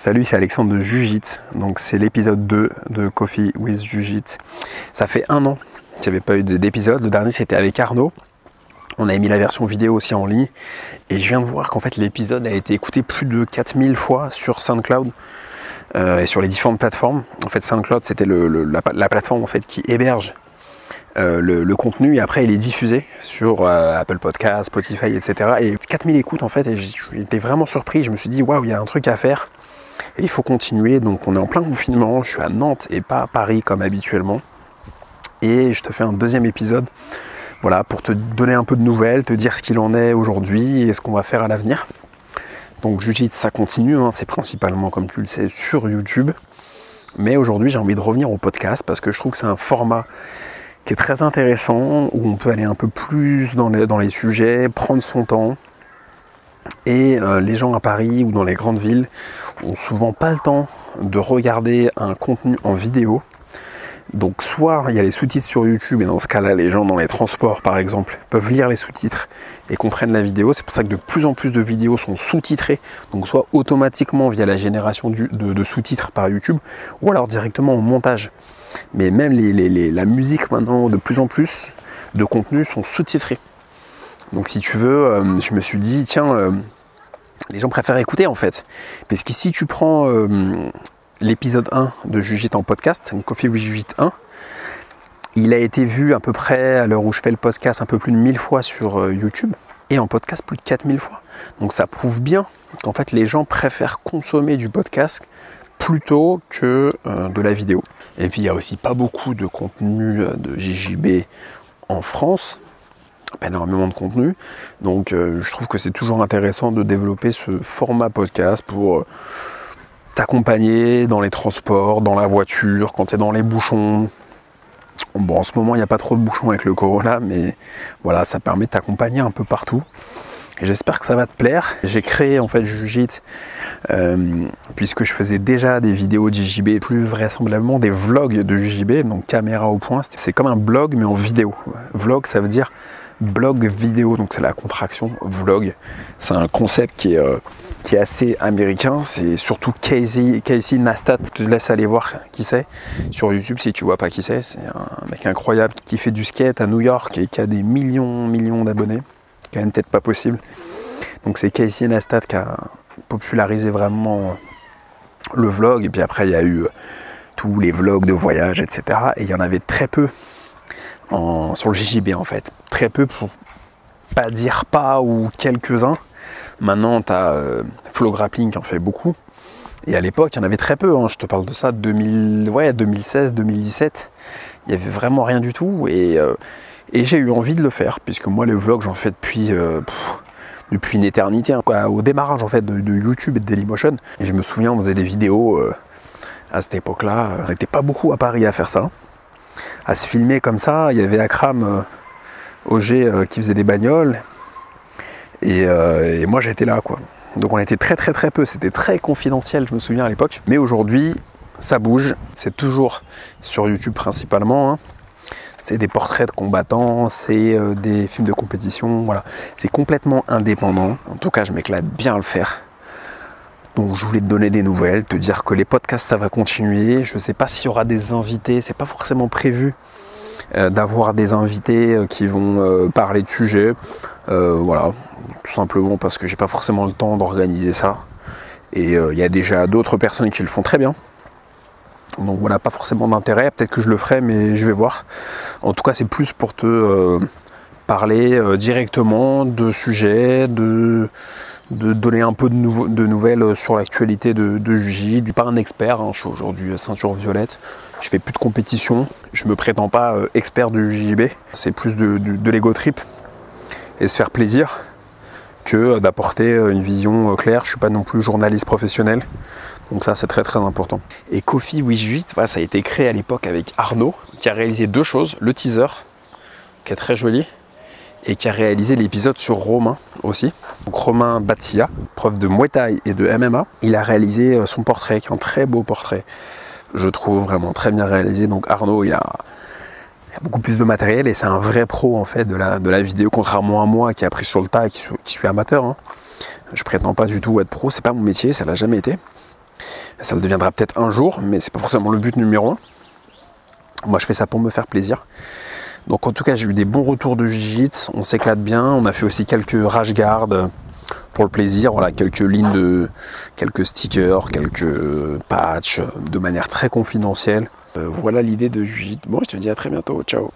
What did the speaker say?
Salut, c'est Alexandre de Jujit. Donc c'est l'épisode 2 de Coffee with Jujit. Ça fait un an qu'il n'y avait pas eu d'épisode. Le dernier c'était avec Arnaud. On avait mis la version vidéo aussi en ligne. Et je viens de voir qu'en fait l'épisode a été écouté plus de 4000 fois sur SoundCloud. Euh, et sur les différentes plateformes. En fait, SoundCloud, c'était la, plateforme en qui héberge euh, le, contenu et après il est diffusé sur euh, Apple Podcast, Spotify, etc. Et 4000 écoutes en fait, et j'étais vraiment surpris. Je me suis dit, waouh, il y a un truc à faire. Il faut continuer. Donc on est en plein confinement. Je suis à Nantes et pas à Paris comme habituellement. Et je te fais un deuxième épisode. Voilà, pour te donner un peu de nouvelles, te dire ce qu'il en est aujourd'hui et ce qu'on va faire à l'avenir. Donc Jujitsu ça continue, hein. c'est principalement comme tu le sais sur YouTube. Mais aujourd'hui j'ai envie de revenir au podcast parce que je trouve que c'est un format qui est très intéressant, où on peut aller un peu plus dans les, dans les sujets, prendre son temps. Et euh, les gens à Paris ou dans les grandes villes ont souvent pas le temps de regarder un contenu en vidéo. Donc soit il y a les sous-titres sur YouTube et dans ce cas-là les gens dans les transports par exemple peuvent lire les sous-titres et comprennent la vidéo. C'est pour ça que de plus en plus de vidéos sont sous-titrées, donc soit automatiquement via la génération de, sous-titres par YouTube ou alors directement au montage. Mais même la musique maintenant de plus en plus de contenus sont sous-titrés. Donc si tu veux, euh, je me suis dit tiens euh, les gens préfèrent écouter en fait. Parce que si tu prends euh, l'épisode 1 de Jujit en podcast, Coffee with Jujit 1. Il a été vu à peu près, à l'heure où je fais le podcast, un peu plus de 1000 fois sur euh, YouTube et en podcast plus de 4000 fois. Donc ça prouve bien qu'en fait les gens préfèrent consommer du podcast plutôt que euh, de la vidéo. Et puis il n'y a aussi pas beaucoup de contenu de JJB en France, pas énormément de contenu. Donc je trouve que c'est toujours intéressant de développer ce format podcast pour t'accompagner dans les transports, dans la voiture, quand tu es dans les bouchons. Bon, en ce moment, il n'y a pas trop de bouchons avec le Corona, mais voilà, ça permet de t'accompagner un peu partout. J'espère que ça va te plaire. J'ai créé en fait Jujit euh, puisque je faisais déjà des vidéos de plus vraisemblablement des vlogs de JJB, donc caméra au point. C'est comme un blog mais en vidéo. Vlog, ça veut dire blog vidéo, donc c'est la contraction vlog. C'est un concept qui est, euh, qui est assez américain. C'est surtout Casey, Casey Nastat. Je te laisse aller voir qui c'est sur YouTube si tu vois pas qui c'est. C'est un mec incroyable qui fait du skate à New York et qui a des millions, millions d'abonnés, a une tête pas possible. Donc c'est Casey Nastat qui a popularisé vraiment le vlog. Et puis après, il y a eu tous les vlogs de voyage, etc. Et il y en avait très peu sur le JJB en fait. Très peu pour pas dire pas ou quelques-uns. Maintenant, tu as euh, Flow Grappling qui en fait beaucoup. Et à l'époque, il y en avait très peu. Hein. Je te parle de ça 2000, ouais, 2016, 2017. Il n'y avait vraiment rien du tout. Euh, et, j'ai eu envie de le faire, puisque moi, les vlogs, j'en fais depuis, euh, depuis une éternité. Hein. Au démarrage en fait, de, YouTube et de Dailymotion. Et je me souviens, on faisait des vidéos à cette époque-là. On n'était pas beaucoup à Paris à faire ça à se filmer comme ça. Il y avait Akram euh, Auger euh, qui faisait des bagnoles. Euh, et, moi j'étais là quoi. Donc on était très très très peu, c'était très confidentiel je me souviens à l'époque. Mais aujourd'hui ça bouge, c'est toujours sur YouTube principalement. Hein. C'est des portraits de combattants, c'est des films de compétition, voilà. C'est complètement indépendant. En tout cas je m'éclate bien à le faire. Donc je voulais te donner des nouvelles, te dire que les podcasts ça va continuer. Je ne sais pas s'il y aura des invités, c'est pas forcément prévu euh, d'avoir des invités euh, qui vont euh, parler de sujets. voilà, tout simplement parce que j'ai pas forcément le temps d'organiser ça. Et il y a déjà d'autres personnes qui le font très bien. Donc voilà, pas forcément d'intérêt. Peut-être que je le ferai, mais je vais voir. En tout cas, c'est plus pour te parler directement de sujets, de de donner un peu de, nouvelles euh, sur l'actualité de, de Juji. Du pas un expert, hein, je suis aujourd'hui euh, ceinture violette. Je fais plus de compétition. Je me prétends pas euh, expert du JJB. C'est plus de, l'ego trip et se faire plaisir que d'apporter une vision claire. Je suis pas non plus journaliste professionnel. Donc ça c'est très très important. Et with 8, voilà, ça a été créé à l'époque avec Arnaud, qui a réalisé deux choses. Le teaser, qui est très joli, et qui a réalisé l'épisode sur Romain aussi. Donc Romain Batia, prof de Muay Thai et de MMA. Il a réalisé euh, son portrait, qui est un très beau portrait. Je trouve vraiment très bien réalisé. Donc Arnaud, il a, beaucoup plus de matériel et c'est un vrai pro en fait de la, de la vidéo, contrairement à moi qui a appris sur le tas et qui, suis, amateur. Hein. Je prétends pas du tout être pro, c'est pas mon métier, ça l'a jamais été. Ça le deviendra peut-être un jour, mais c'est pas forcément le but numéro un. Moi, je fais ça pour me faire plaisir. Donc, en tout cas, j'ai eu des bons retours de jiu On s'éclate bien. On a fait aussi quelques rage guard pour le plaisir. Voilà, quelques lignes de, quelques stickers, quelques patchs de manière très confidentielle. Euh, voilà l'idée de jiu Bon, je te dis à très bientôt. Ciao.